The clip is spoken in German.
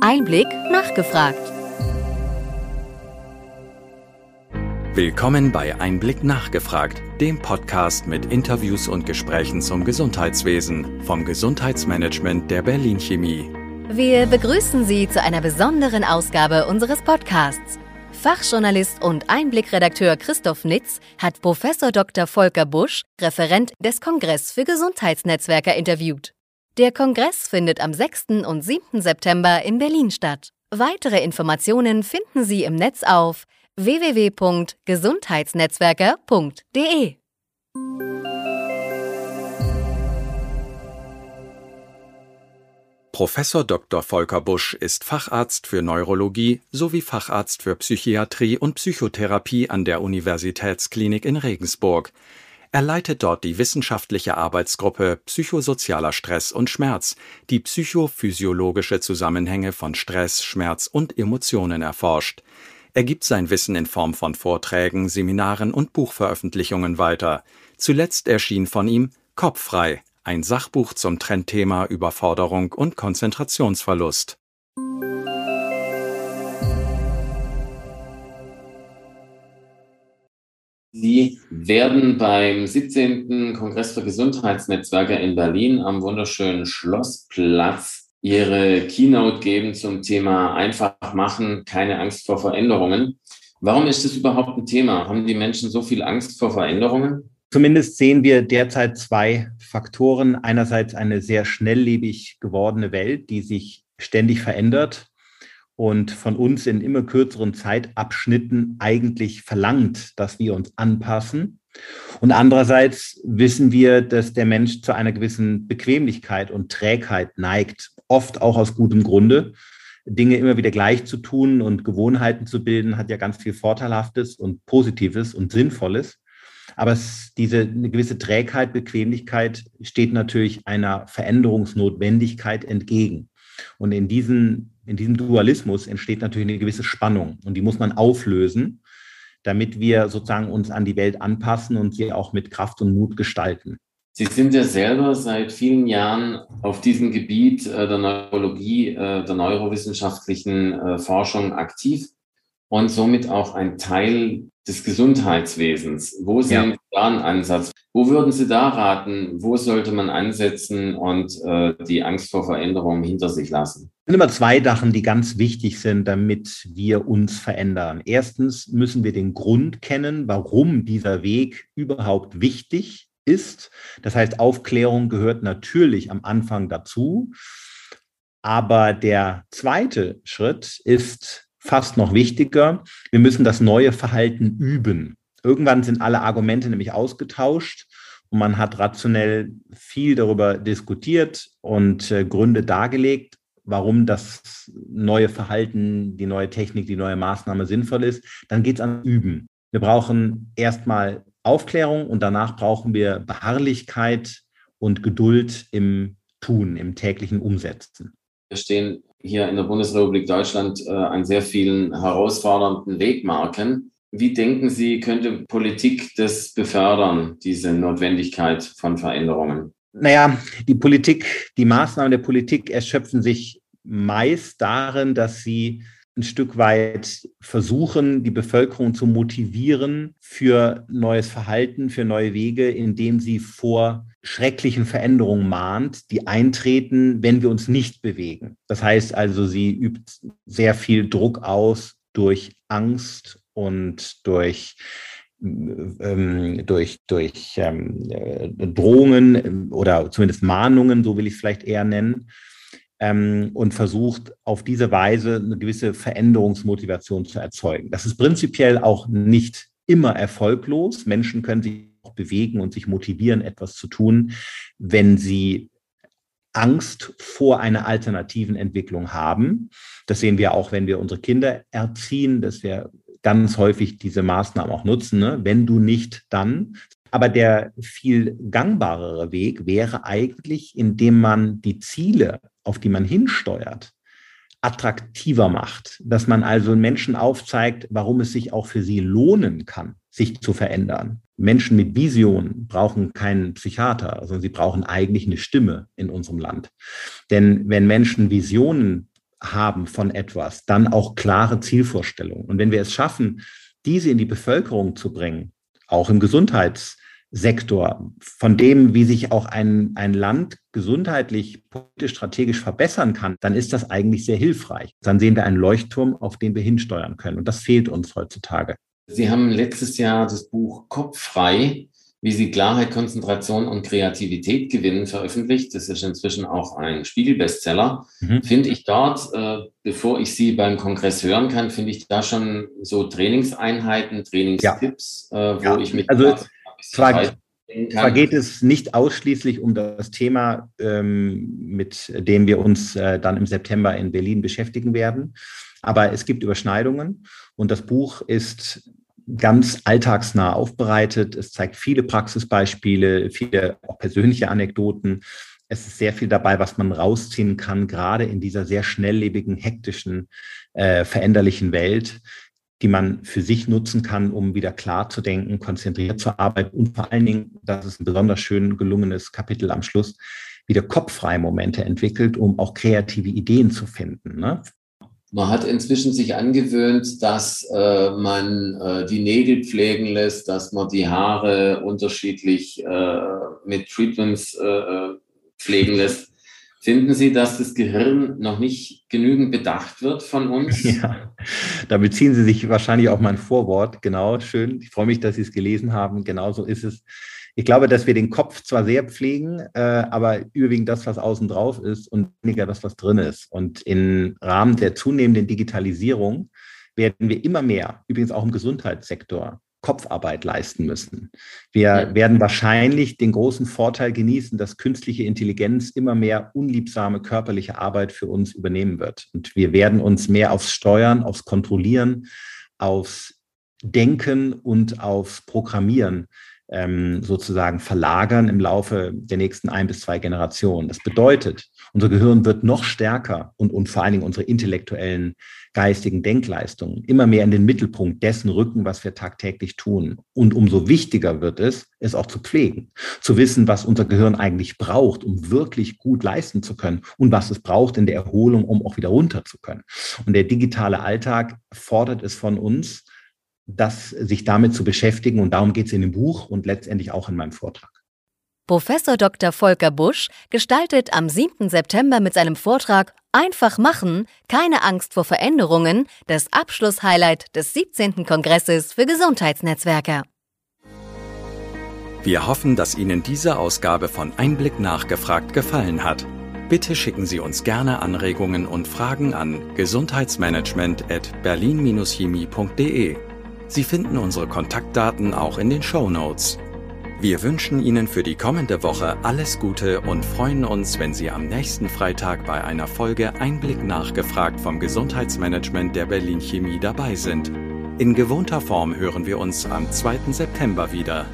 Einblick nachgefragt. Willkommen bei Einblick nachgefragt, dem Podcast mit Interviews und Gesprächen zum Gesundheitswesen vom Gesundheitsmanagement der Berlin Chemie. Wir begrüßen Sie zu einer besonderen Ausgabe unseres Podcasts. Fachjournalist und Einblickredakteur Christoph Nitz hat Professor Dr. Volker Busch, Referent des Kongress für Gesundheitsnetzwerker, interviewt. Der Kongress findet am 6. und 7. September in Berlin statt. Weitere Informationen finden Sie im Netz auf www.gesundheitsnetzwerker.de. Professor Dr. Volker Busch ist Facharzt für Neurologie sowie Facharzt für Psychiatrie und Psychotherapie an der Universitätsklinik in Regensburg. Er leitet dort die wissenschaftliche Arbeitsgruppe Psychosozialer Stress und Schmerz, die psychophysiologische Zusammenhänge von Stress, Schmerz und Emotionen erforscht. Er gibt sein Wissen in Form von Vorträgen, Seminaren und Buchveröffentlichungen weiter. Zuletzt erschien von ihm Kopffrei, ein Sachbuch zum Trendthema Überforderung und Konzentrationsverlust. Sie werden beim 17. Kongress für Gesundheitsnetzwerke in Berlin am wunderschönen Schlossplatz Ihre Keynote geben zum Thema einfach machen, keine Angst vor Veränderungen. Warum ist das überhaupt ein Thema? Haben die Menschen so viel Angst vor Veränderungen? Zumindest sehen wir derzeit zwei Faktoren. Einerseits eine sehr schnelllebig gewordene Welt, die sich ständig verändert und von uns in immer kürzeren Zeitabschnitten eigentlich verlangt, dass wir uns anpassen. Und andererseits wissen wir, dass der Mensch zu einer gewissen Bequemlichkeit und Trägheit neigt, oft auch aus gutem Grunde. Dinge immer wieder gleich zu tun und Gewohnheiten zu bilden, hat ja ganz viel Vorteilhaftes und Positives und Sinnvolles. Aber es, diese eine gewisse Trägheit, Bequemlichkeit steht natürlich einer Veränderungsnotwendigkeit entgegen. Und in, diesen, in diesem Dualismus entsteht natürlich eine gewisse Spannung und die muss man auflösen, damit wir sozusagen uns an die Welt anpassen und sie auch mit Kraft und Mut gestalten. Sie sind ja selber seit vielen Jahren auf diesem Gebiet äh, der Neurologie, äh, der neurowissenschaftlichen äh, Forschung aktiv und somit auch ein Teil des Gesundheitswesens. Wo sehen ja. Sie da einen Ansatz? Wo würden Sie da raten? Wo sollte man ansetzen und äh, die Angst vor Veränderung hinter sich lassen? Es sind immer zwei Sachen, die ganz wichtig sind, damit wir uns verändern. Erstens müssen wir den Grund kennen, warum dieser Weg überhaupt wichtig ist. Das heißt, Aufklärung gehört natürlich am Anfang dazu. Aber der zweite Schritt ist fast noch wichtiger, wir müssen das neue Verhalten üben. Irgendwann sind alle Argumente nämlich ausgetauscht und man hat rationell viel darüber diskutiert und äh, Gründe dargelegt, warum das neue Verhalten, die neue Technik, die neue Maßnahme sinnvoll ist. Dann geht es an Üben. Wir brauchen erstmal Aufklärung und danach brauchen wir Beharrlichkeit und Geduld im Tun, im täglichen Umsetzen. Wir stehen hier in der Bundesrepublik Deutschland äh, an sehr vielen herausfordernden Wegmarken. Wie denken Sie, könnte Politik das befördern, diese Notwendigkeit von Veränderungen? Naja, die Politik, die Maßnahmen der Politik erschöpfen sich meist darin, dass sie ein Stück weit versuchen, die Bevölkerung zu motivieren für neues Verhalten, für neue Wege, indem sie vor schrecklichen Veränderungen mahnt, die eintreten, wenn wir uns nicht bewegen. Das heißt also, sie übt sehr viel Druck aus durch Angst und durch ähm, durch, durch ähm, äh, Drohungen oder zumindest Mahnungen, so will ich es vielleicht eher nennen, ähm, und versucht auf diese Weise eine gewisse Veränderungsmotivation zu erzeugen. Das ist prinzipiell auch nicht immer erfolglos. Menschen können sich auch bewegen und sich motivieren, etwas zu tun, wenn sie Angst vor einer alternativen Entwicklung haben. Das sehen wir auch, wenn wir unsere Kinder erziehen, dass wir ganz häufig diese Maßnahmen auch nutzen. Ne? Wenn du nicht, dann. Aber der viel gangbarere Weg wäre eigentlich, indem man die Ziele auf die man hinsteuert, attraktiver macht, dass man also Menschen aufzeigt, warum es sich auch für sie lohnen kann, sich zu verändern. Menschen mit Visionen brauchen keinen Psychiater, sondern sie brauchen eigentlich eine Stimme in unserem Land. Denn wenn Menschen Visionen haben von etwas, dann auch klare Zielvorstellungen. Und wenn wir es schaffen, diese in die Bevölkerung zu bringen, auch im Gesundheitssektor, von dem, wie sich auch ein, ein Land gesundheitlich, politisch, strategisch verbessern kann, dann ist das eigentlich sehr hilfreich. Dann sehen wir einen Leuchtturm, auf den wir hinsteuern können. Und das fehlt uns heutzutage. Sie haben letztes Jahr das Buch Kopf frei wie sie Klarheit, Konzentration und Kreativität gewinnen, veröffentlicht. Das ist inzwischen auch ein Spiegelbestseller. Mhm. Finde ich dort, äh, bevor ich sie beim Kongress hören kann, finde ich da schon so Trainingseinheiten, Trainingstipps, ja. äh, wo ja. ich mit also zwar, zwar geht es nicht ausschließlich um das Thema, ähm, mit dem wir uns äh, dann im September in Berlin beschäftigen werden, aber es gibt Überschneidungen und das Buch ist ganz alltagsnah aufbereitet. Es zeigt viele Praxisbeispiele, viele auch persönliche Anekdoten. Es ist sehr viel dabei, was man rausziehen kann, gerade in dieser sehr schnelllebigen, hektischen, äh, veränderlichen Welt, die man für sich nutzen kann, um wieder klar zu denken, konzentriert zu arbeiten und vor allen Dingen, das ist ein besonders schön gelungenes Kapitel am Schluss, wieder kopffreie Momente entwickelt, um auch kreative Ideen zu finden. Ne? Man hat inzwischen sich angewöhnt, dass äh, man äh, die Nägel pflegen lässt, dass man die Haare unterschiedlich äh, mit Treatments äh, äh, pflegen lässt. Finden Sie, dass das Gehirn noch nicht genügend bedacht wird von uns? Ja, da beziehen Sie sich wahrscheinlich auf mein Vorwort. Genau, schön. Ich freue mich, dass Sie es gelesen haben. Genau so ist es. Ich glaube, dass wir den Kopf zwar sehr pflegen, äh, aber überwiegend das, was außen drauf ist und weniger das, was drin ist. Und im Rahmen der zunehmenden Digitalisierung werden wir immer mehr, übrigens auch im Gesundheitssektor, Kopfarbeit leisten müssen. Wir ja. werden wahrscheinlich den großen Vorteil genießen, dass künstliche Intelligenz immer mehr unliebsame körperliche Arbeit für uns übernehmen wird. Und wir werden uns mehr aufs Steuern, aufs Kontrollieren, aufs Denken und aufs Programmieren ähm, sozusagen verlagern im Laufe der nächsten ein bis zwei Generationen. Das bedeutet, unser Gehirn wird noch stärker und, und vor allen Dingen unsere intellektuellen, geistigen Denkleistungen immer mehr in den Mittelpunkt dessen rücken, was wir tagtäglich tun. Und umso wichtiger wird es, es auch zu pflegen, zu wissen, was unser Gehirn eigentlich braucht, um wirklich gut leisten zu können und was es braucht in der Erholung, um auch wieder runter zu können. Und der digitale Alltag fordert es von uns, das, sich damit zu beschäftigen. Und darum geht es in dem Buch und letztendlich auch in meinem Vortrag. Professor Dr. Volker Busch gestaltet am 7. September mit seinem Vortrag Einfach machen, keine Angst vor Veränderungen das Abschlusshighlight des 17. Kongresses für Gesundheitsnetzwerke. Wir hoffen, dass Ihnen diese Ausgabe von Einblick nachgefragt gefallen hat. Bitte schicken Sie uns gerne Anregungen und Fragen an gesundheitsmanagement@berlin-chemie.de. Sie finden unsere Kontaktdaten auch in den Show Notes. Wir wünschen Ihnen für die kommende Woche alles Gute und freuen uns, wenn Sie am nächsten Freitag bei einer Folge Einblick nachgefragt vom Gesundheitsmanagement der Berlin Chemie dabei sind. In gewohnter Form hören wir uns am 2. September wieder.